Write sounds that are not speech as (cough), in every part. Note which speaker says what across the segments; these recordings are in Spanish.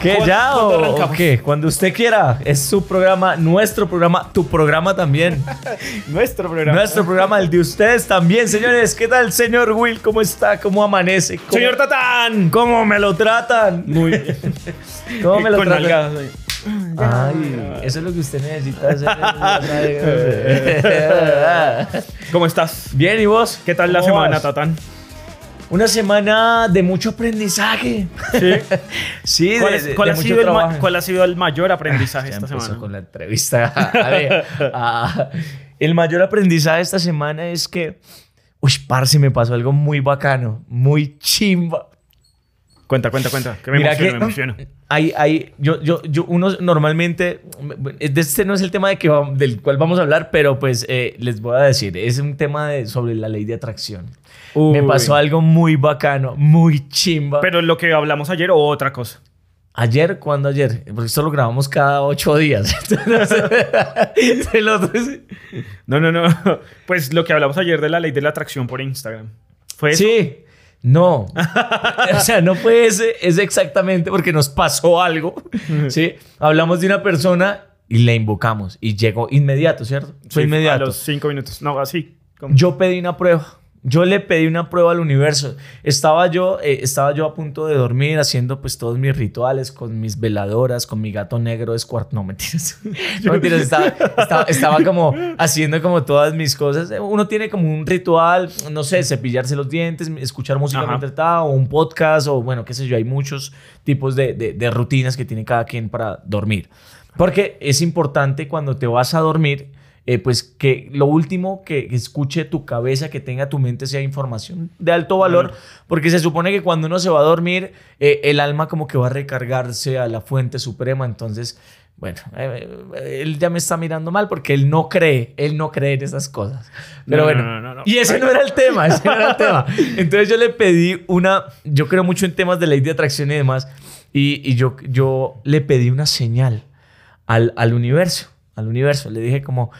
Speaker 1: ¿Qué
Speaker 2: ¿Cuándo-
Speaker 1: ya o, qué? Cuando usted quiera. Es su programa, nuestro programa, tu programa también. (laughs)
Speaker 2: Nuestro programa.
Speaker 1: nuestro programa, el de ustedes también, señores. ¿Qué tal, señor Will? ¿Cómo está? ¿Cómo amanece? ¿Cómo,
Speaker 2: Señor Tatán.
Speaker 1: ¿Cómo me lo tratan?
Speaker 2: Muy bien. (laughs)
Speaker 1: ¿Cómo me lo
Speaker 2: Con
Speaker 1: tratan? Ay, eso es lo que usted necesita hacer. (laughs)
Speaker 2: ¿Cómo estás?
Speaker 1: Bien, ¿y vos?
Speaker 2: ¿Qué tal la
Speaker 1: ¿Cómo
Speaker 2: semana,
Speaker 1: vas?
Speaker 2: Tatán?
Speaker 1: Una semana de mucho aprendizaje.
Speaker 2: Sí. (laughs)
Speaker 1: Sí, de,
Speaker 2: ¿Cuál, es-
Speaker 1: de-
Speaker 2: cuál
Speaker 1: de
Speaker 2: ha sido el cuál ha sido el mayor aprendizaje
Speaker 1: Ya
Speaker 2: esta semana?
Speaker 1: con la entrevista. (laughs) A ver, ah, el mayor aprendizaje esta semana es que, uy, parce, me pasó algo muy bacano, muy chimba.
Speaker 2: Cuenta, cuenta, cuenta. Que me
Speaker 1: Mira
Speaker 2: emociono,
Speaker 1: que
Speaker 2: me emociono.
Speaker 1: Hay, hay, yo, yo, yo, uno normalmente, este no es el tema de que, va- del cual vamos a hablar, pero pues eh, les voy a decir, es un tema de, sobre la ley de atracción. Me pasó algo muy bacano, muy chimba.
Speaker 2: Pero lo que hablamos ayer o otra cosa.
Speaker 1: Ayer, ¿cuándo ayer? Porque esto lo grabamos cada ocho días. (laughs) Entonces, (laughs) el otro es-
Speaker 2: No, no, no. (laughs) Pues lo que hablamos ayer de la ley de la atracción por Instagram. ¿Fue eso?
Speaker 1: Sí, no. (laughs) o sea, no fue ese, es exactamente porque nos pasó algo. (laughs) Sí, hablamos de una persona y la invocamos y llegó inmediato, ¿cierto? Fue
Speaker 2: Sí,
Speaker 1: inmediato.
Speaker 2: A los cinco minutos. No, así. como-
Speaker 1: Yo pedí una prueba. Yo le pedí una prueba al universo. Estaba yo, eh, estaba yo a punto de dormir haciendo pues todos mis rituales con mis veladoras, con mi gato negro de cuarto. No, mentiras. (laughs) No, mentiras. Estaba, estaba, estaba como haciendo como todas mis cosas. Uno tiene como un ritual, no sé, cepillarse los dientes, escuchar música
Speaker 2: Ajá.
Speaker 1: mientras está, o un podcast, o bueno, qué sé yo. Hay muchos tipos de, de- de rutinas que tiene cada quien para dormir. Porque es importante cuando te vas a dormir, eh, pues que lo último que escuche tu cabeza, que tenga tu mente, sea información de alto valor, porque se supone que cuando uno se va a dormir, eh, el alma como que va a recargarse a la fuente suprema, entonces... Bueno, eh, él ya me está mirando mal porque él no cree, él no cree en esas cosas. Pero
Speaker 2: No,
Speaker 1: bueno,
Speaker 2: no, no, no.
Speaker 1: y ese no era el tema, ese no era el tema. Entonces yo le pedí una, yo creo mucho en temas de ley de atracción y demás, y, y yo, yo le pedí una señal al, al universo, al universo. Le dije como,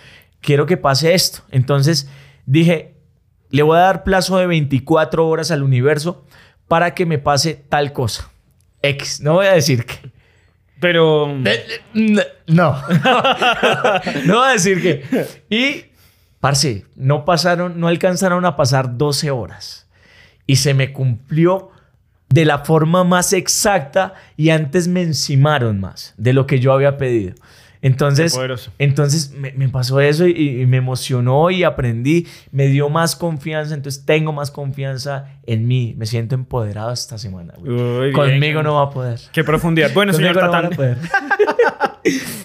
Speaker 1: quiero que pase esto. Entonces dije, le voy a dar plazo de 24 horas al universo para que me pase tal cosa. X, no voy a decir que.
Speaker 2: Pero.
Speaker 1: No. (laughs) no voy a decir que. Y, parce, no pasaron, no alcanzaron a pasar 12 horas. Y se me cumplió de la forma más exacta y antes me encimaron más de lo que yo había pedido. Entonces, entonces me, me pasó eso y, y me emocionó y aprendí, me dio más confianza, entonces tengo más confianza en mí, me siento empoderado esta semana.
Speaker 2: bien.
Speaker 1: Conmigo no va a poder.
Speaker 2: Qué profundidad. Bueno, (laughs) señor
Speaker 1: Conmigo a
Speaker 2: Tatán. (laughs)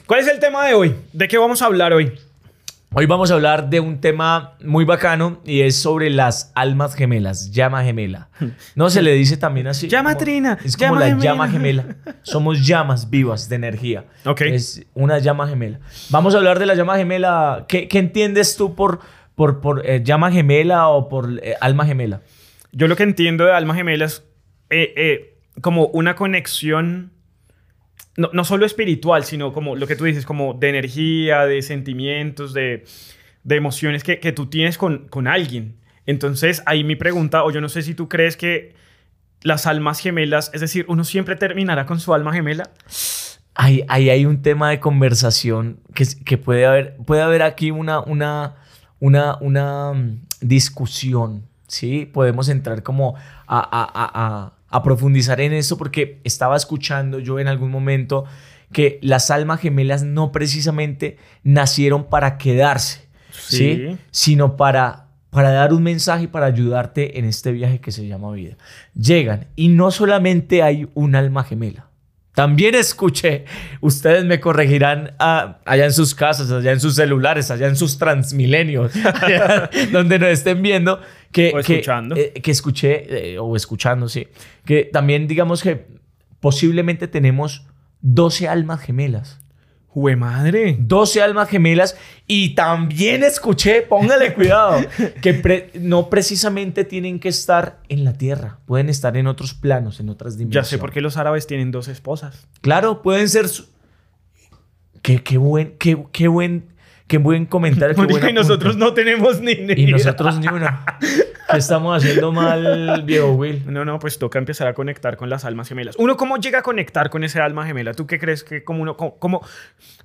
Speaker 2: ¿Cuál es el tema de hoy? ¿De qué vamos a hablar hoy?
Speaker 1: Hoy vamos a hablar de un tema muy bacano y es sobre las almas gemelas, llama gemela. No se le dice también así.
Speaker 2: Llama
Speaker 1: como-
Speaker 2: Trina,
Speaker 1: Es como
Speaker 2: llama
Speaker 1: la
Speaker 2: gemela.
Speaker 1: llama gemela. Somos llamas vivas de energía.
Speaker 2: Ok.
Speaker 1: Es una llama gemela. Vamos a hablar de la llama gemela. ¿Qué, qué entiendes tú por, por, por eh, llama gemela o por eh, alma gemela?
Speaker 2: Yo lo que entiendo de almas gemelas eh, eh, como una conexión no, no solo espiritual, sino como lo que tú dices, como de energía, de sentimientos, de, de emociones que, que tú tienes con, con alguien. Entonces, ahí mi pregunta, o yo no sé si tú crees que las almas gemelas, es decir, uno siempre terminará con su alma gemela.
Speaker 1: Ahí, ahí hay un tema de conversación que, que puede haber, puede haber aquí una, una, una, una mm, discusión, ¿sí? Podemos entrar como a- a- a- a profundizar en esto porque estaba escuchando yo en algún momento que las almas gemelas no precisamente nacieron para quedarse, ¿sí?
Speaker 2: Sí.
Speaker 1: Sino para, para dar un mensaje y para ayudarte en este viaje que se llama vida. Llegan y no solamente hay un alma gemela. También escuché, ustedes me corregirán ah, allá en sus casas, allá en sus celulares, allá en sus transmilenios, allá (laughs) donde nos estén viendo, que,
Speaker 2: O
Speaker 1: que-
Speaker 2: escuchando.
Speaker 1: eh, que escuché, eh, o escuchando, sí, que también digamos que posiblemente tenemos 12 almas gemelas.
Speaker 2: ¡Jue madre!
Speaker 1: 12 almas gemelas y también escuché, póngale cuidado, que pre- no precisamente tienen que estar en la tierra, pueden estar en otros planos, en otras
Speaker 2: Ya
Speaker 1: dimensiones.
Speaker 2: sé por qué los árabes tienen dos esposas.
Speaker 1: Claro, pueden ser... su- Qué, qué buen, qué, qué buen, qué buen comentario. qué
Speaker 2: y nosotros no tenemos ni, ni
Speaker 1: Y nosotros ni una. (laughs) ¿Qué estamos haciendo mal, viejo Will?
Speaker 2: No, no, pues toca empezar a conectar con las almas gemelas. ¿Uno cómo llega a conectar con ese alma gemela? ¿Tú qué crees que como uno, como,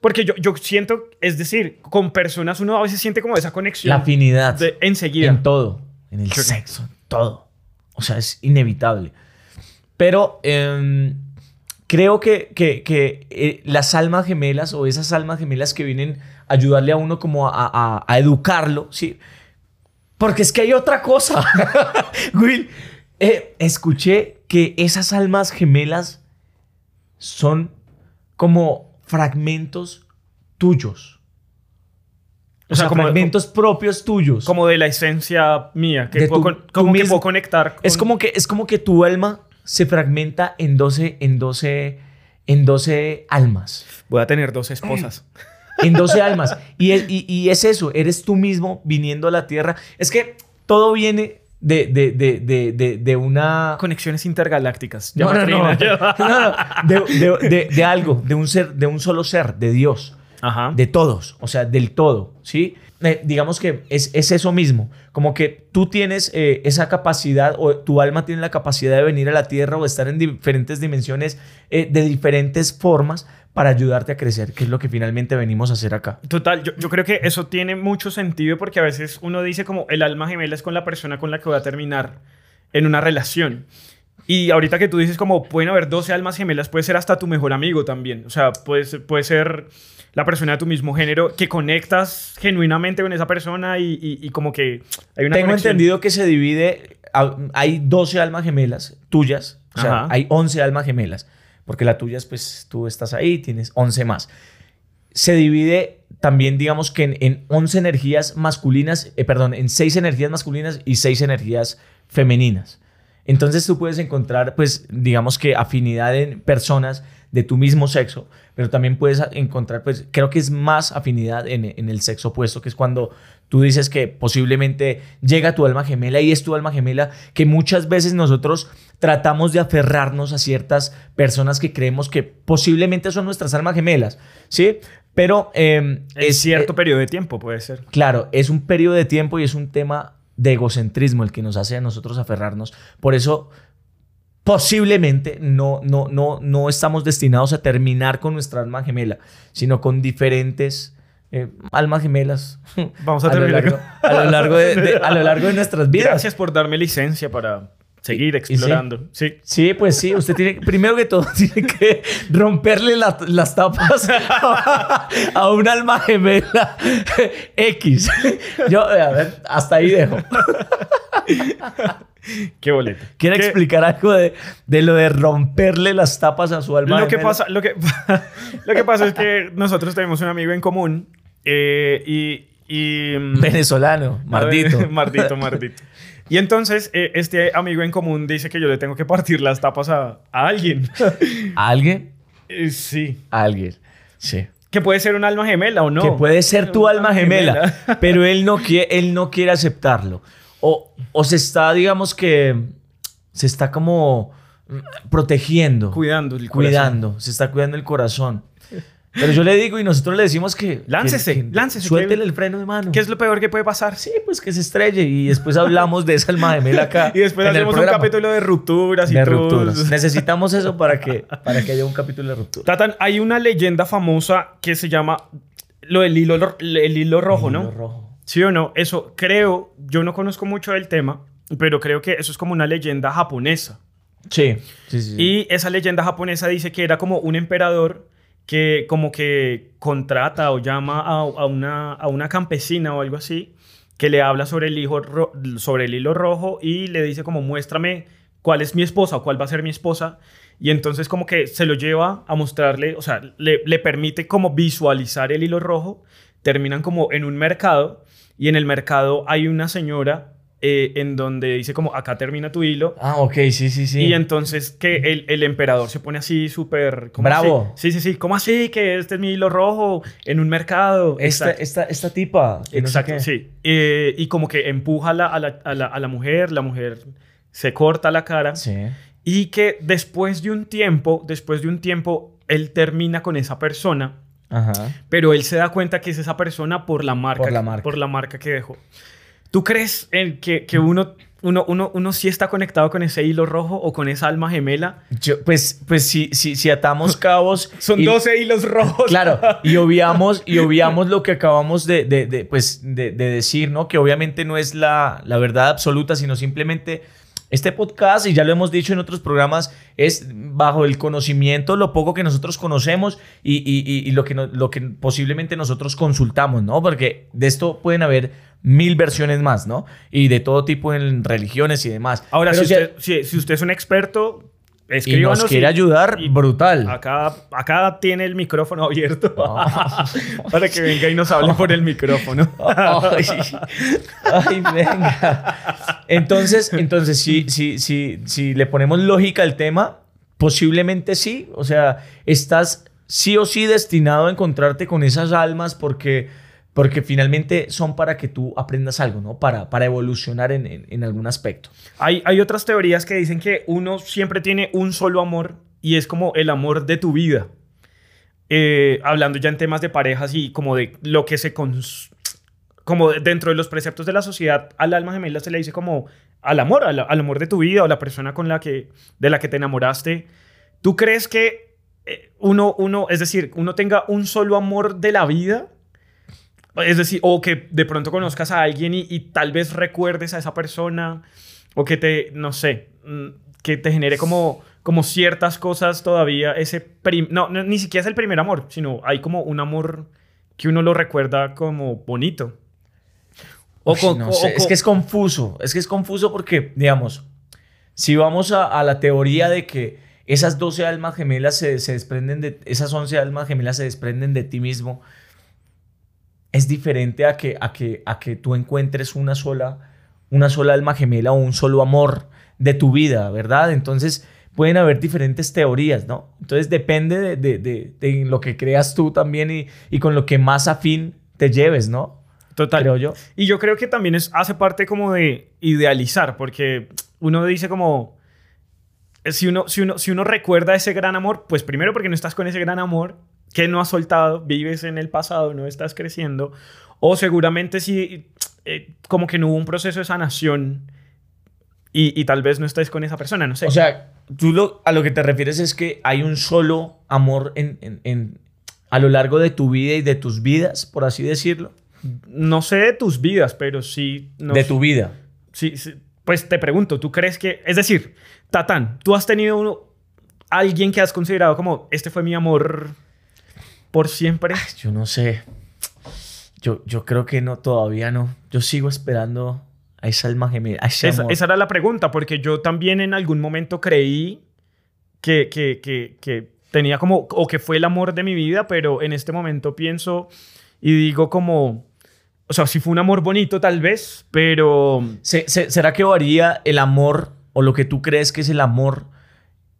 Speaker 2: porque yo, yo siento, es decir, con personas uno a veces siente como esa conexión.
Speaker 1: La afinidad.
Speaker 2: De, enseguida.
Speaker 1: En todo. En el sexo, en todo. O sea, es inevitable. Pero em, creo que, que, que eh, las almas gemelas o esas almas gemelas que vienen a ayudarle a uno como a, a, a educarlo, ¿sí? Porque es que hay otra cosa. (laughs) Will, eh, escuché que esas almas gemelas son como fragmentos tuyos. O, sea, como fragmentos propios tuyos.
Speaker 2: Como de la esencia mía. Que puedo, como que puedo conectar.
Speaker 1: Es, como que, es como que tu alma se fragmenta en 12, en 12, en 12 almas.
Speaker 2: Voy a tener dos esposas. (clears throat)
Speaker 1: en 12 almas. Y, y, es eso, eres tú mismo viniendo a la tierra. Es que todo viene de, de, de, de una...
Speaker 2: Conexiones intergalácticas.
Speaker 1: No, no, no, De, algo, de un ser, de un solo ser, de Dios. Ajá. De todos, o sea, del todo, ¿sí? Eh, digamos que es, es, eso mismo, como que tú tienes eh, esa capacidad o tu alma tiene la capacidad de venir a la tierra o estar en diferentes dimensiones eh, de diferentes formas para ayudarte a crecer, que es lo que finalmente venimos a hacer acá.
Speaker 2: Total, yo, yo, creo que eso tiene mucho sentido porque a veces uno dice como el alma gemela es con la persona con la que voy a terminar en una relación. Y ahorita que tú dices como pueden haber 12 almas gemelas, puede ser hasta tu mejor amigo también. O sea, puede, puede ser la persona de tu mismo género que conectas genuinamente con esa persona y, y, como que hay una
Speaker 1: Tengo entendido que se divide, hay 12 almas gemelas tuyas, o sea, hay 11 almas gemelas porque la tuya es, pues, tú estás ahí, tienes 11 más. Se divide también, digamos que en, 11 energías masculinas, eh, perdón, en 6 energías masculinas y 6 energías femeninas. Entonces tú puedes encontrar, pues, digamos que afinidad en personas de tu mismo sexo, pero también puedes encontrar, pues, creo que es más afinidad en, en el sexo opuesto, que es cuando Tú dices que posiblemente llega tu alma gemela y es tu alma gemela que muchas veces nosotros tratamos de aferrarnos a ciertas personas que creemos que posiblemente son nuestras almas gemelas, ¿sí? Pero...
Speaker 2: Eh, es cierto eh, periodo de tiempo, puede ser.
Speaker 1: Claro, es un periodo de tiempo y es un tema de egocentrismo el que nos hace a nosotros aferrarnos. Por eso posiblemente no, no, no, no estamos destinados a terminar con nuestra alma gemela, sino con diferentes eh, almas gemelas.
Speaker 2: Vamos a, terminar.
Speaker 1: A lo largo, de, a lo largo de nuestras vidas.
Speaker 2: Gracias por darme licencia para seguir explorando.
Speaker 1: Sí? sí. pues sí. Usted tiene, primero que todo, (laughs) tiene que romperle las tapas a, un alma gemela X. Yo, a ver, hasta ahí dejo.
Speaker 2: Qué boleto.
Speaker 1: ¿Quiere explicar algo de, de, lo de romperle las tapas a su alma?
Speaker 2: Lo que, pasa, lo, que, (laughs) lo que pasa es que nosotros tenemos un amigo en común eh, y, (laughs)
Speaker 1: mm, Venezolano, Mardito. (laughs)
Speaker 2: Mardito, Mardito. Y entonces, eh, este amigo en común dice que yo le tengo que partir las tapas a, alguien. (laughs)
Speaker 1: ¿A alguien?
Speaker 2: Eh, sí.
Speaker 1: A alguien, sí.
Speaker 2: Que puede ser un alma gemela o no.
Speaker 1: Que puede ser tu alma gemela, pero él no, quiere, él no quiere aceptarlo. O, o se está, digamos que, se está como protegiendo.
Speaker 2: Cuidando el
Speaker 1: corazón. Cuidando, se está cuidando el corazón. Pero yo le digo y nosotros le decimos que...
Speaker 2: Láncese, láncese.
Speaker 1: Suéltele el freno de mano.
Speaker 2: ¿Qué es lo peor que puede pasar?
Speaker 1: Sí, pues que se estrelle y después hablamos de esa alma gemela acá. (laughs)
Speaker 2: y después hacemos un capítulo de rupturas y
Speaker 1: de rupturas. Necesitamos eso para que, para que haya un capítulo de rupturas.
Speaker 2: Tatan, hay una leyenda famosa que se llama lo del hilo, el hilo rojo, ¿no?
Speaker 1: Hilo rojo.
Speaker 2: ¿Sí o no? Eso creo, yo no conozco mucho del tema, pero creo que eso es como una leyenda japonesa.
Speaker 1: Sí, sí, sí.
Speaker 2: Y esa leyenda japonesa dice que era como un emperador que como que contrata o llama a, una, a una campesina o algo así, que le habla sobre el, hijo sobre el hilo rojo y le dice como muéstrame cuál es mi esposa o cuál va a ser mi esposa. Y entonces como que se lo lleva a mostrarle, o sea, le, le permite como visualizar el hilo rojo. Terminan como en un mercado y en el mercado hay una señora eh, en donde dice como acá termina tu hilo.
Speaker 1: Ah, ok, sí, sí, sí.
Speaker 2: Y entonces que el, el emperador se pone así súper...
Speaker 1: Bravo.
Speaker 2: Sí, sí, sí. ¿Cómo así que este es mi hilo rojo en un mercado?
Speaker 1: Esta, esta, esta tipa.
Speaker 2: Exacto, sí. Eh, y como que empuja a la, a, la, a, la, mujer, la mujer se corta la cara.
Speaker 1: Sí.
Speaker 2: Y que después de un tiempo, después de un tiempo, él termina con esa persona. Ajá. Pero él se da cuenta que es esa persona por la marca,
Speaker 1: por la marca,
Speaker 2: por la marca que dejó. ¿Tú crees en que, que uno, uno, uno, uno sí está conectado con ese hilo rojo o con esa alma gemela?
Speaker 1: Yo, pues, pues si, si, si atamos (laughs) cabos...
Speaker 2: Son
Speaker 1: y-
Speaker 2: 12 hilos rojos.
Speaker 1: Claro, y obviamos, y (laughs) obviamos lo que acabamos de, de- de, pues, de, de decir, ¿no? Que obviamente no es la, la verdad absoluta, sino simplemente este podcast, y ya lo hemos dicho en otros programas, es bajo el conocimiento, lo poco que nosotros conocemos y, y- y- lo, que no- lo que posiblemente nosotros consultamos, ¿no? Porque de esto pueden haber mil versiones más, ¿no? Y de todo tipo en religiones y demás.
Speaker 2: Ahora, si
Speaker 1: si-
Speaker 2: usted, si, si usted es un experto,
Speaker 1: y nos quiere ayudar,
Speaker 2: y-
Speaker 1: brutal.
Speaker 2: Acá, acá tiene el micrófono abierto (laughs) para que venga y nos hable por el micrófono.
Speaker 1: Ay, ay, venga. Entonces, entonces si, si, si, si le ponemos lógica al tema, posiblemente sí. O sea, estás sí o sí destinado a encontrarte con esas almas porque, porque finalmente son para que tú aprendas algo, ¿no? Para, para evolucionar en, en- algún aspecto.
Speaker 2: Hay, hay otras teorías que dicen que uno siempre tiene un solo amor y es como el amor de tu vida. Eh, hablando ya en temas de parejas y como de lo que se... cons- como dentro de los preceptos de la sociedad, al alma gemela se le dice como al amor, al, al amor de tu vida o la persona con la que, de la que te enamoraste. ¿Tú crees que eh, uno, uno, es decir, uno tenga un solo amor de la vida? Es decir, o que de pronto conozcas a alguien y, y tal vez recuerdes a esa persona, o que te, no sé, mm, que te genere como, como ciertas cosas todavía, ese, prim- no, no, ni siquiera es el primer amor, sino hay como un amor que uno lo recuerda como bonito. O
Speaker 1: Uy,
Speaker 2: con-
Speaker 1: no
Speaker 2: o-
Speaker 1: sé,
Speaker 2: o
Speaker 1: Es que es confuso. Es que es confuso porque, digamos, si vamos a, a la teoría de que esas 12 almas gemelas se, se desprenden de. Esas 11 almas gemelas se desprenden de ti mismo. Es diferente a que, a que, a que tú encuentres una sola, una sola alma gemela o un solo amor de tu vida, ¿verdad? Entonces pueden haber diferentes teorías, ¿no? Entonces depende de, de- de- de lo que creas tú también y, y con lo que más afín te lleves, ¿no?
Speaker 2: Total.
Speaker 1: Creo yo.
Speaker 2: Y yo creo que también es, hace parte como de idealizar, porque uno dice como, eh, si uno, si, uno, si uno recuerda ese gran amor, pues primero porque no estás con ese gran amor que no has soltado, vives en el pasado, no estás creciendo, o seguramente si eh, como que no hubo un proceso de sanación y, y tal vez no estés con esa persona, no sé.
Speaker 1: O sea, tú lo, a lo que te refieres es que hay un solo amor en, en- en- a lo largo de tu vida y de tus vidas, por así decirlo.
Speaker 2: no sé de tus vidas, pero sí... no
Speaker 1: de
Speaker 2: sé-
Speaker 1: tu vida.
Speaker 2: Sí, sí. Pues te pregunto, ¿tú crees que, es decir, Tatán, tú has tenido uno, alguien que has considerado como, este fue mi amor por siempre?
Speaker 1: Yo no sé. Yo, yo creo que no, todavía no. Yo sigo esperando a esa alma gemela.
Speaker 2: Esa, esa era la pregunta, porque yo también en algún momento creí que, que, que, que tenía como, o que fue el amor de mi vida, pero en este momento pienso y digo como, o sea, si fue un amor bonito tal vez, pero...
Speaker 1: Se- se- ¿Será que varía el amor o lo que tú crees que es el amor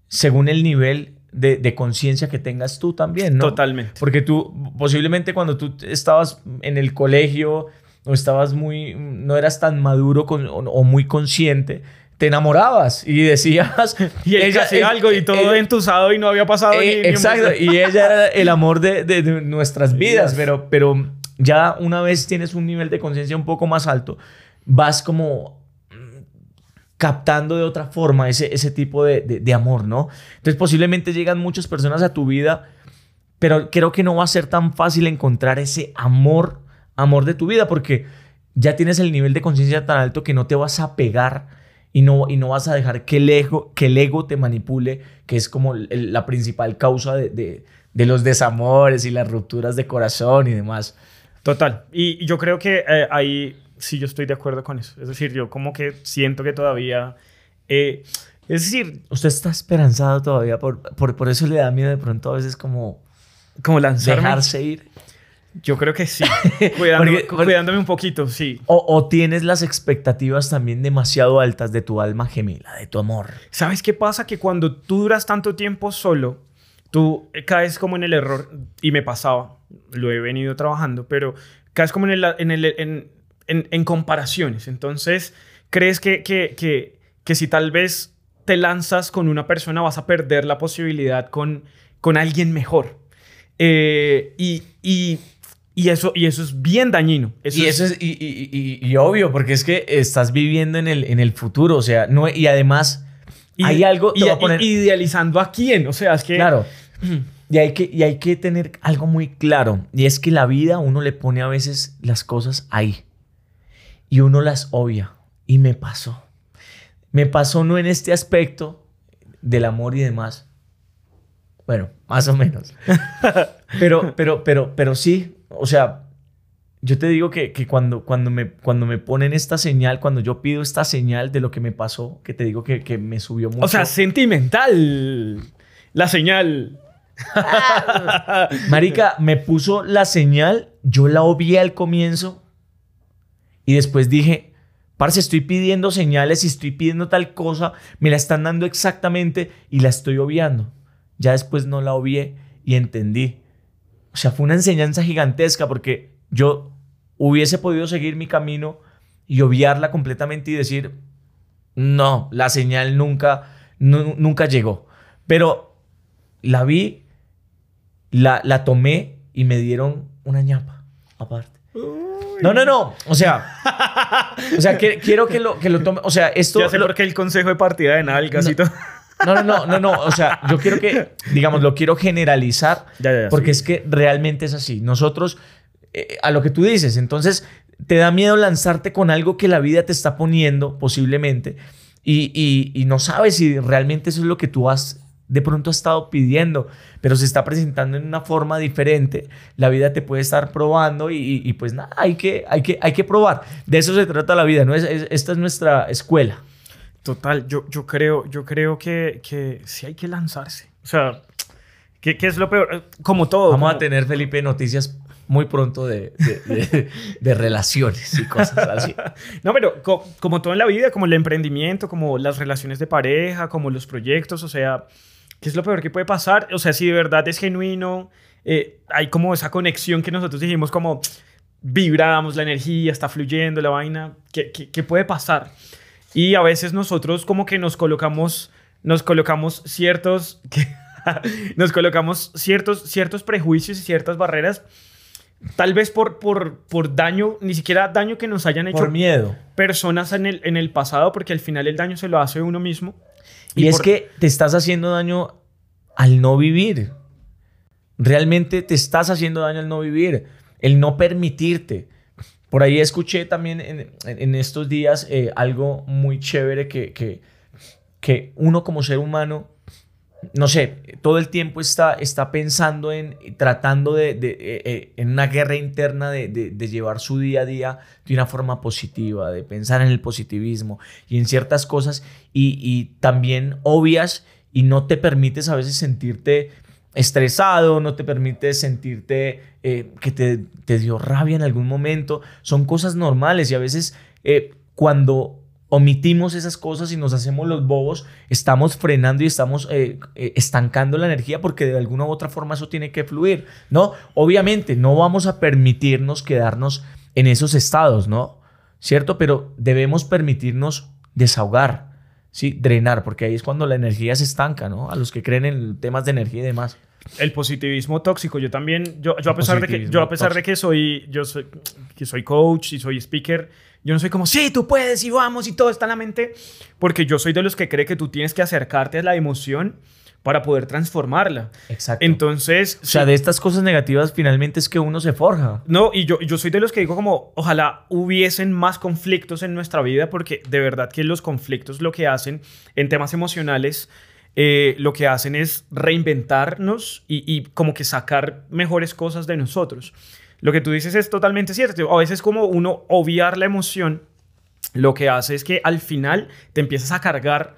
Speaker 1: según el nivel de, de conciencia que tengas tú también, ¿no?
Speaker 2: Totalmente.
Speaker 1: Porque tú, posiblemente cuando tú estabas en el colegio o estabas muy, no eras tan maduro con- o, o muy consciente, te enamorabas y decías... (laughs)
Speaker 2: Y
Speaker 1: ella-
Speaker 2: hacía algo y todo
Speaker 1: eh,
Speaker 2: entusado y no había pasado
Speaker 1: eh,
Speaker 2: ni-
Speaker 1: exacto, y ella era (laughs) el amor de, de- de nuestras vidas,
Speaker 2: Yes.
Speaker 1: pero, pero ya una vez tienes un nivel de conciencia un poco más alto, vas como captando de otra forma ese, ese tipo de, de- amor, ¿no? Entonces posiblemente llegan muchas personas a tu vida, pero creo que no va a ser tan fácil encontrar ese amor, amor de tu vida, porque ya tienes el nivel de conciencia tan alto que no te vas a pegar y no, y no vas a dejar que el ego, que el ego te manipule, que es como la principal causa de, de- de los desamores y las rupturas de corazón y demás.
Speaker 2: Total. Y yo creo que eh, ahí sí yo estoy de acuerdo con eso. Es decir, yo como que siento que todavía... eh, es decir,
Speaker 1: Usted está esperanzado todavía, por, por, por eso le da miedo de pronto a veces como
Speaker 2: como lanzarme.
Speaker 1: dejarse ir.
Speaker 2: Yo creo que sí. (laughs) Cuidándome,
Speaker 1: Porque- porque-
Speaker 2: cuidándome un poquito, sí.
Speaker 1: O, o tienes las expectativas también demasiado altas de tu alma gemela, de tu amor.
Speaker 2: ¿Sabes qué pasa? Que cuando tú duras tanto tiempo solo, tú caes como en el error, y me pasaba, lo he venido trabajando, pero caes como en, el, en, el- en- en- en comparaciones. Entonces, crees que, que, que, que si tal vez te lanzas con una persona vas a perder la posibilidad con, con alguien mejor. Eh, y, y, Y eso, y eso es bien dañino.
Speaker 1: y eso es, y, obvio, porque es que estás viviendo en el, en el futuro, o sea, no, y además hay algo...
Speaker 2: Te a poner... Idealizando a quién, o sea, es que...
Speaker 1: Claro. (clears throat) Y hay, que, y hay que tener algo muy claro, y es que la vida uno le pone a veces las cosas ahí, y uno las obvia, y me pasó. Me pasó no en este aspecto del amor y demás. Bueno, más o menos. (laughs) pero, pero, pero, pero sí, o sea, yo te digo que, cuando, cuando, me, cuando me ponen esta señal, cuando yo pido esta señal de lo que me pasó, que te digo que, que me subió mucho.
Speaker 2: O sea, sentimental. La señal.
Speaker 1: Marica, me puso la señal, yo la obvié al comienzo y después dije, parce, estoy pidiendo señales y estoy pidiendo tal cosa, me la están dando exactamente y la estoy obviando. Ya después no la obvié y entendí. O sea, fue una enseñanza gigantesca porque yo hubiese podido seguir mi camino y obviarla completamente y decir, no, la señal nunca, nunca llegó. Pero la vi, la, la tomé y me dieron una ñapa aparte. No, no, no. O sea, o sea, quiero que lo, que lo tome. O sea, esto.
Speaker 2: Ya sé por qué el consejo de partida de nalgas y todo.
Speaker 1: No, no, no, no, no. O sea, yo quiero que, digamos, lo quiero generalizar porque es que realmente es así. Nosotros, eh, a lo que tú dices, entonces te da miedo lanzarte con algo que la vida te está poniendo, posiblemente, y, y, no sabes si realmente eso es lo que tú has de pronto has estado pidiendo, pero se está presentando en una forma diferente. La vida te puede estar probando y, y pues nada, hay que, hay, que, hay que probar. De eso se trata la vida, ¿no? Es, esta es nuestra escuela.
Speaker 2: Total, yo, yo creo, yo creo que, que sí hay que lanzarse. O sea, ¿qué, qué es lo peor? Como todo.
Speaker 1: Vamos a tener, Felipe, noticias muy pronto de, de, de, relaciones y cosas así. (laughs)
Speaker 2: no, pero como todo en la vida, como el emprendimiento, como las relaciones de pareja, como los proyectos, o sea, ¿qué es lo peor que puede pasar? O sea, si de verdad es genuino, eh, hay como esa conexión que nosotros dijimos como vibramos, la energía está fluyendo, la vaina, ¿qué, qué, qué puede pasar? Y a veces nosotros como que nos colocamos, nos colocamos ciertos, (laughs) nos colocamos ciertos, ciertos prejuicios y ciertas barreras, tal vez por, por, por daño, ni siquiera daño que nos hayan hecho.
Speaker 1: Por miedo.
Speaker 2: Personas en el, en el pasado, porque al final el daño se lo hace uno mismo.
Speaker 1: Y, es que te estás haciendo daño al no vivir. Realmente te estás haciendo daño al no vivir. El no permitirte. Por ahí escuché también en, estos días eh, algo muy chévere que, que, que, uno como ser humano, no sé, todo el tiempo está, está pensando en, tratando de, eh, eh, en una guerra interna de, de, llevar su día a día de una forma positiva, de pensar en el positivismo y en ciertas cosas y, también obvias y no te permites a veces sentirte estresado, no te permite sentirte eh, que te, dio rabia en algún momento. Son cosas normales y a veces cuando omitimos esas cosas y nos hacemos los bobos, estamos frenando y estamos eh, estancando la energía porque de alguna u otra forma eso tiene que fluir, ¿no? Obviamente no vamos a permitirnos quedarnos en esos estados, ¿no? ¿Cierto? Pero debemos permitirnos desahogar, Sí, drenar, porque ahí es cuando la energía se estanca, ¿no? A los que creen en temas de energía y demás.
Speaker 2: El positivismo tóxico. Yo también, yo, yo a pesar, de que, yo a pesar de que soy, yo soy, que soy coach y soy speaker, yo no soy como, sí, tú puedes y vamos y todo está en la mente, porque yo soy de los que cree que tú tienes que acercarte a la emoción para poder transformarla.
Speaker 1: Exacto.
Speaker 2: Entonces...
Speaker 1: O sea, de estas cosas negativas finalmente es que uno se forja.
Speaker 2: No, y yo, yo soy de los que digo como, ojalá hubiesen más conflictos en nuestra vida, porque de verdad que los conflictos lo que hacen en temas emocionales, eh, lo que hacen es reinventarnos y, y como que sacar mejores cosas de nosotros. Lo que tú dices es totalmente cierto. A veces como uno obviar la emoción, lo que hace es que al final te empiezas a cargar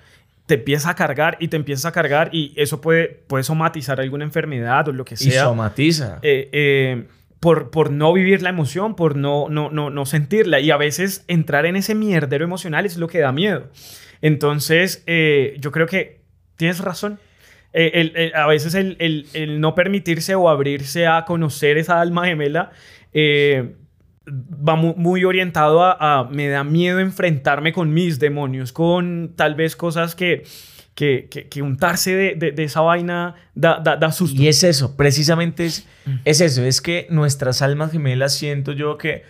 Speaker 2: te empieza a cargar y te empieza a cargar y eso puede, puede somatizar alguna enfermedad o lo que sea. Y
Speaker 1: somatiza.
Speaker 2: Eh, eh, por, por no vivir la emoción, por no, no, no, no sentirla. Y a veces entrar en ese mierdero emocional es lo que da miedo. Entonces, eh, yo creo que tienes razón. A veces el, el, el, no permitirse o abrirse a conocer esa alma gemela va muy, orientado a, me da miedo enfrentarme con mis demonios, con tal vez cosas que, que, que, que untarse de, de- de esa vaina da, da, da susto.
Speaker 1: Y es eso, precisamente es, es eso, es que nuestras almas gemelas siento yo que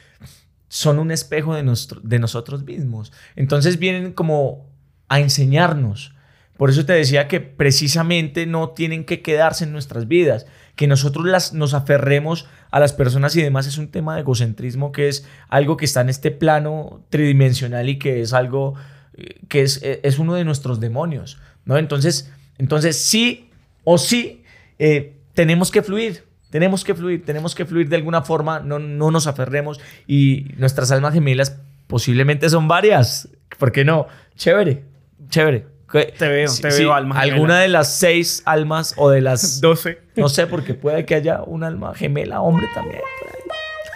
Speaker 1: son un espejo de, nuestro, de nosotros mismos. Entonces vienen como a enseñarnos. Por eso te decía que precisamente no tienen que quedarse en nuestras vidas, que nosotros las, nos aferremos a las personas y demás es un tema de egocentrismo que es algo que está en este plano tridimensional y que es algo eh, que es, eh, es uno de nuestros demonios, ¿no? Entonces, entonces sí o sí eh, tenemos que fluir, tenemos que fluir, tenemos que fluir de alguna forma, no, no nos aferremos y nuestras almas gemelas posiblemente son varias, ¿por qué no? Chévere, chévere. Que-
Speaker 2: Te veo, te veo, alma gemela.
Speaker 1: Alguna de las seis almas o de las... (laughs)
Speaker 2: 12.
Speaker 1: No sé, porque puede que haya un alma gemela, hombre también.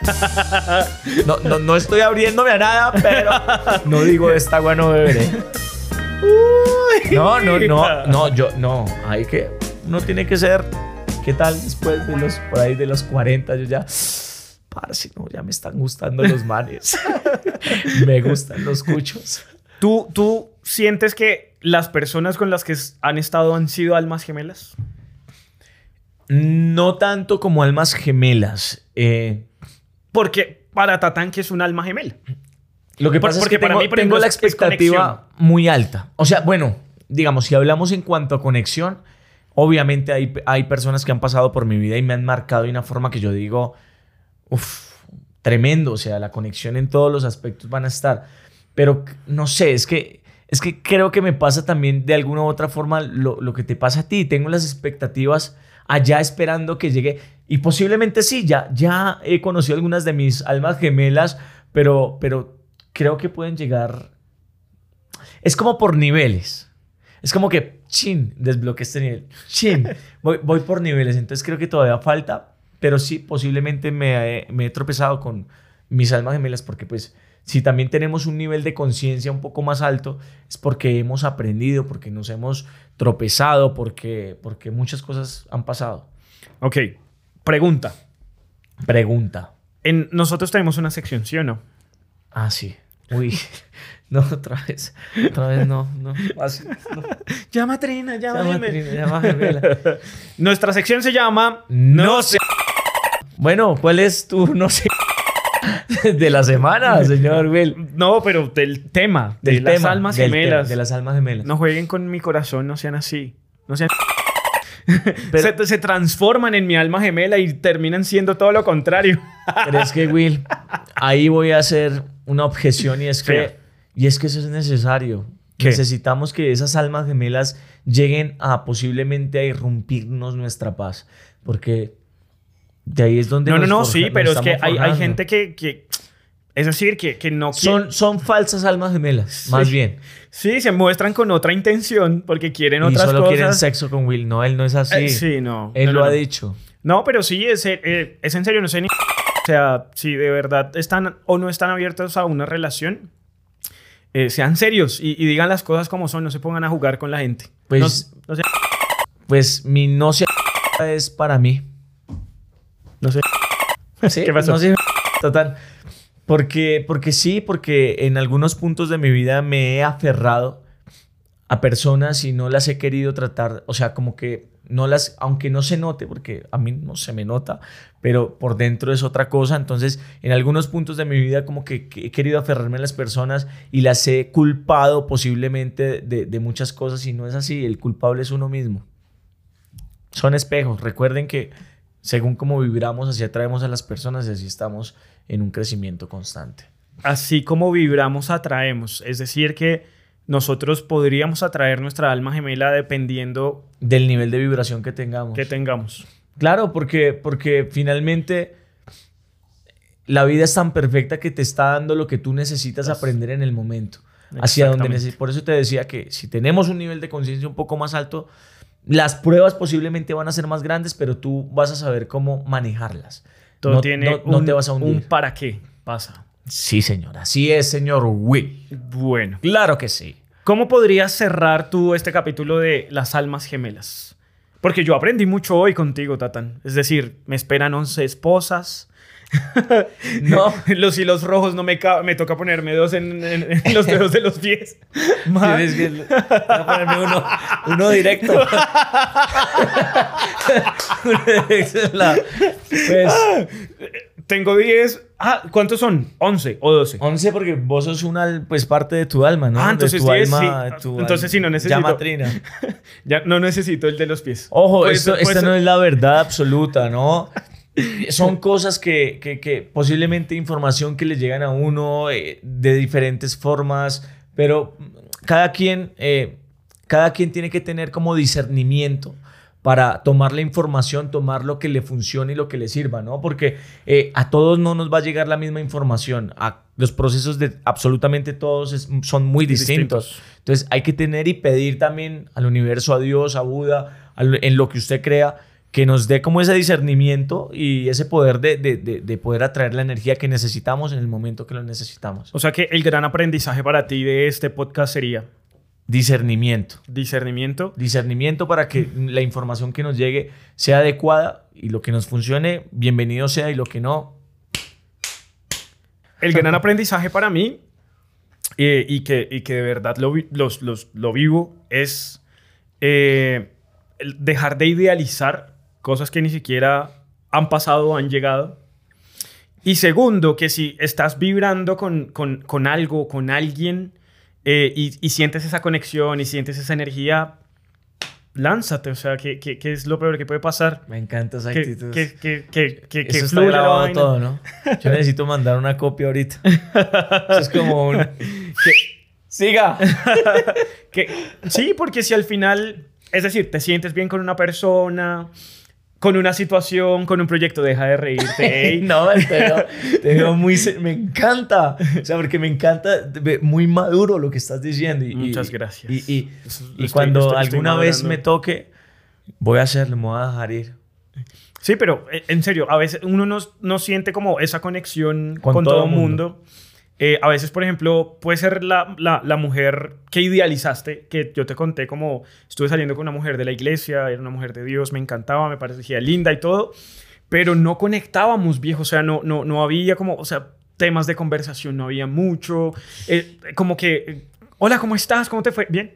Speaker 1: (laughs) No, no, no estoy abriéndome a nada, pero no digo esta agua no beberé. No, no, no, no, (laughs) yo, no, hay que, no tiene que ser, ¿qué tal después de los, por ahí de los 40, yo ya, parce, no, ya me están gustando los manes, me gustan los cuchos.
Speaker 2: ¿Tú, ¿Tú sientes que las personas con las que han estado han sido almas gemelas?
Speaker 1: No tanto como almas gemelas, eh,
Speaker 2: Porque para Tatán, que es un alma gemela.
Speaker 1: Lo que pasa
Speaker 2: porque
Speaker 1: es que
Speaker 2: para mí, por
Speaker 1: tengo la expectativa muy alta. O sea, bueno, digamos, si hablamos en cuanto a conexión, obviamente hay, hay personas que han pasado por mi vida y me han marcado de una forma que yo digo, uff, tremendo. O sea, la conexión en todos los aspectos van a estar. Pero no sé, es que, es que creo que me pasa también de alguna u otra forma lo, lo que te pasa a ti. Tengo las expectativas allá esperando que llegue. Y posiblemente sí, ya, ya he conocido algunas de mis almas gemelas, pero, pero creo que pueden llegar. Es como por niveles. Es como que, chin, desbloqueé este nivel. Chin, (laughs) voy, voy por niveles. Entonces creo que todavía falta, pero sí, posiblemente me, he- me he tropezado con mis almas gemelas porque pues si también tenemos un nivel de conciencia un poco más alto, es porque hemos aprendido, porque nos hemos tropezado, porque, porque muchas cosas han pasado.
Speaker 2: Ok. Pregunta.
Speaker 1: Pregunta.
Speaker 2: En, nosotros tenemos una sección, ¿sí o no?
Speaker 1: Ah, sí. Uy, (laughs) no, otra vez. Otra vez no, no. Así, no. (laughs)
Speaker 2: Llama a Trina, llama,
Speaker 1: Llama. Trina, llama, gemela. (laughs)
Speaker 2: Nuestra sección se llama
Speaker 1: No sé. Bueno, ¿cuál es tu no sé (laughs) de la semana, señor Will?
Speaker 2: No, pero del tema, de
Speaker 1: Del
Speaker 2: las
Speaker 1: tema,
Speaker 2: almas gemelas.
Speaker 1: de las almas gemelas.
Speaker 2: No jueguen con mi corazón, no sean así. No sean... (laughs)
Speaker 1: Pero-
Speaker 2: se, se transforman en mi alma gemela y terminan siendo todo lo contrario. (laughs)
Speaker 1: Pero es que, Will, ahí voy a hacer una objeción y es que, y es que eso es necesario.
Speaker 2: ¿Qué?
Speaker 1: Necesitamos que esas almas gemelas lleguen a posiblemente a irrumpirnos nuestra paz. Porque de ahí es donde
Speaker 2: No, no, no, sí, pero es que hay, hay gente que, que- Es decir, que, que no
Speaker 1: Son, son falsas almas gemelas, más bien.
Speaker 2: Sí, se muestran con otra intención porque quieren
Speaker 1: Y
Speaker 2: otras
Speaker 1: solo
Speaker 2: cosas.
Speaker 1: quieren sexo con Will. No, él no es así.
Speaker 2: Eh, sí, no.
Speaker 1: Él
Speaker 2: no,
Speaker 1: lo
Speaker 2: no,
Speaker 1: ha dicho.
Speaker 2: No, pero sí, es, eh, es en serio, no sé ni... O sea, si de verdad están o no están abiertos a una relación, eh, sean serios y, y digan las cosas como son, no se pongan a jugar con la gente.
Speaker 1: Pues-
Speaker 2: no,
Speaker 1: Pues mi no sé es para mí.
Speaker 2: No sé. (laughs)
Speaker 1: Sí,
Speaker 2: ¿Qué pasó?
Speaker 1: No sé, total. Porque, porque sí, porque en algunos puntos de mi vida me he aferrado a personas y no las he querido tratar, o sea, como que no las, aunque no se note, porque a mí no se me nota, pero por dentro es otra cosa, entonces en algunos puntos de mi vida como que, que he querido aferrarme a las personas y las he culpado posiblemente de, de muchas cosas y no es así, el culpable es uno mismo. Son espejos, recuerden que según cómo vibramos, así atraemos a las personas y así estamos en un crecimiento constante.
Speaker 2: Así como vibramos, atraemos. Es decir, que nosotros podríamos atraer nuestra alma gemela dependiendo
Speaker 1: Del nivel de vibración que tengamos.
Speaker 2: que tengamos.
Speaker 1: Claro, porque, porque finalmente la vida es tan perfecta que te está dando lo que tú necesitas aprender en el momento. Hacia donde. Por eso te decía que si tenemos un nivel de conciencia un poco más alto, las pruebas posiblemente van a ser más grandes, pero tú vas a saber cómo manejarlas.
Speaker 2: Todo
Speaker 1: no,
Speaker 2: tiene
Speaker 1: no- no
Speaker 2: un,
Speaker 1: te vas a
Speaker 2: un
Speaker 1: hundir.
Speaker 2: para qué pasa.
Speaker 1: Sí, señor. Así es, señor Will.
Speaker 2: Bueno.
Speaker 1: Claro que sí.
Speaker 2: ¿Cómo podrías cerrar tú este capítulo de las almas gemelas? Porque yo aprendí mucho hoy contigo, Tatán. Es decir, me esperan 11 esposas,
Speaker 1: No. (laughs)
Speaker 2: los hilos rojos no me me toca ponerme dos en, en- en (laughs) los dedos de los pies. Man.
Speaker 1: Tienes que voy a ponerme uno, uno directo. (laughs) Uno pues
Speaker 2: Tengo 10. Ah, ¿cuántos son? 11 o 12.
Speaker 1: 11 porque vos sos una pues parte de tu alma, ¿no?
Speaker 2: Ah, entonces
Speaker 1: de tu
Speaker 2: 10,
Speaker 1: alma,
Speaker 2: sí.
Speaker 1: tu
Speaker 2: Entonces sí, no necesito-
Speaker 1: Llama Trina.
Speaker 2: Ya no necesito el de los pies.
Speaker 1: Ojo, esto, esta no es la verdad absoluta, ¿no? Son (laughs) cosas que, que- que posiblemente información que le llegan a uno eh, de diferentes formas, pero cada quien, eh, cada quien tiene que tener como discernimiento para tomar la información, tomar lo que le funcione y lo que le sirva, ¿no? Porque eh, a todos no nos va a llegar la misma información. A, los procesos de absolutamente todos es- son muy distintos.
Speaker 2: Distintos.
Speaker 1: Entonces hay que tener y pedir también al universo, a Dios, a Buda, en lo que usted crea, que nos dé como ese discernimiento y ese poder de, de- de- de poder atraer la energía que necesitamos en el momento que lo necesitamos.
Speaker 2: O sea que el gran aprendizaje para ti de este podcast sería
Speaker 1: Discernimiento.
Speaker 2: discernimiento.
Speaker 1: Discernimiento para que la información que nos llegue sea adecuada y lo que nos funcione, bienvenido sea y lo que no,
Speaker 2: El gran aprendizaje para mí eh, y, que, y que de verdad lo, vi- los- los- lo vivo es eh, dejar de idealizar cosas que ni siquiera han pasado o han llegado. Y segundo, que si estás vibrando con, con- con algo, con alguien, eh, y, y sientes esa conexión y sientes esa energía, lánzate. O sea, ¿qué, qué- qué es lo peor que puede pasar?
Speaker 1: me encanta esa
Speaker 2: Que,
Speaker 1: actitud.
Speaker 2: que, que, que, que, que
Speaker 1: Eso está grabado todo, ¿no? Yo necesito mandar una copia ahorita. Eso es como un... (laughs) Siga. (laughs)
Speaker 2: Que, sí, porque si al final, es decir, te sientes bien con una persona, con una situación, con un proyecto, deja de reírte. (laughs) ey.
Speaker 1: No, te veo, te (laughs) veo muy... Me encanta. O sea, porque me encanta, muy maduro lo que estás diciendo. Y, y-
Speaker 2: Muchas gracias.
Speaker 1: Y, y- y
Speaker 2: estoy-
Speaker 1: cuando
Speaker 2: estoy- estoy
Speaker 1: alguna vez
Speaker 2: madurando.
Speaker 1: me toque, voy a hacerlo, me voy a dejar ir.
Speaker 2: Sí, pero eh, en serio, a veces uno no, no siente como esa conexión
Speaker 1: Con
Speaker 2: con,
Speaker 1: todo el
Speaker 2: el mundo. Eh, a veces, por ejemplo, puede ser la, la, la mujer que idealizaste, que yo te conté como estuve saliendo con una mujer de la iglesia, era una mujer de Dios, me encantaba, me parecía linda y todo, pero no conectábamos, viejo, o sea, no, no, no había como, o sea, temas de conversación, no había mucho, eh, como que, eh, hola, ¿cómo estás? ¿Cómo te fue? Bien.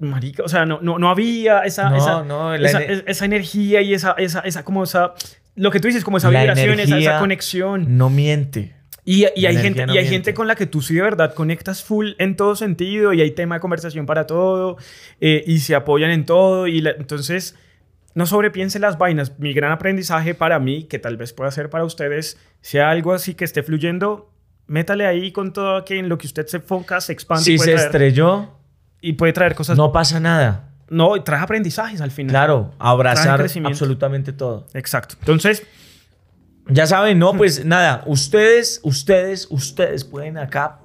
Speaker 2: Marica, o sea, no, no, no había esa,
Speaker 1: No,
Speaker 2: esa,
Speaker 1: no,
Speaker 2: esa,
Speaker 1: ener-
Speaker 2: es- esa energía y esa, esa, esa, como esa, lo que tú dices, como esa
Speaker 1: La
Speaker 2: vibración, esa, conexión.
Speaker 1: No miente.
Speaker 2: Y, y hay, gente,
Speaker 1: no
Speaker 2: y hay gente con la que tú sí de verdad conectas full en todo sentido y hay tema de conversación para todo eh, y se apoyan en todo. Y la- entonces, no sobrepiense las vainas. Mi gran aprendizaje para mí, que tal vez pueda ser para ustedes, sea algo así que esté fluyendo, métale ahí con todo que en lo que usted se enfoca, se expande y
Speaker 1: Si
Speaker 2: puede,
Speaker 1: se
Speaker 2: traer,
Speaker 1: estrelló,
Speaker 2: y puede traer cosas.
Speaker 1: no pasa nada.
Speaker 2: No, trae aprendizajes al final.
Speaker 1: Claro, abrazar absolutamente todo.
Speaker 2: Exacto. Entonces,
Speaker 1: Ya saben, no, (laughs) pues nada, ustedes, ustedes, ustedes pueden acá,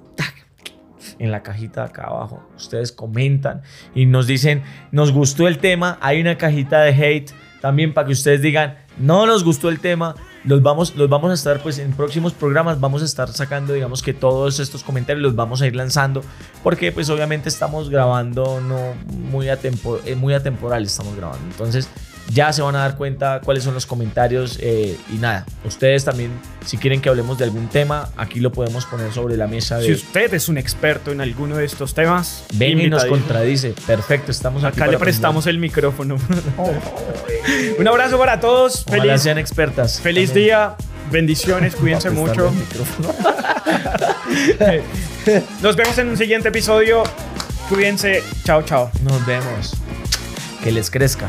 Speaker 1: en la cajita de acá abajo, ustedes comentan y nos dicen, nos gustó el tema, hay una cajita de hate también para que ustedes digan, no nos gustó el tema, los vamos, los vamos a estar, pues en próximos programas vamos a estar sacando, digamos que todos estos comentarios los vamos a ir lanzando, porque pues obviamente estamos grabando no muy, atempo- eh, muy atemporal, estamos grabando, entonces ya se van a dar cuenta cuáles son los comentarios eh, y nada, ustedes también si quieren que hablemos de algún tema, aquí lo podemos poner sobre la mesa de...
Speaker 2: si usted es un experto en alguno de estos temas,
Speaker 1: Venga y nos contradice. Perfecto, estamos aquí.
Speaker 2: Acá
Speaker 1: para
Speaker 2: le prestamos el micrófono. (laughs) Un abrazo para todos.
Speaker 1: Ojalá
Speaker 2: Feliz,
Speaker 1: sean expertas.
Speaker 2: feliz
Speaker 1: También.
Speaker 2: día. Bendiciones. Cuídense mucho. (laughs) Nos vemos en un siguiente episodio. Cuídense. Chao, chao.
Speaker 1: Nos vemos. Que les crezca.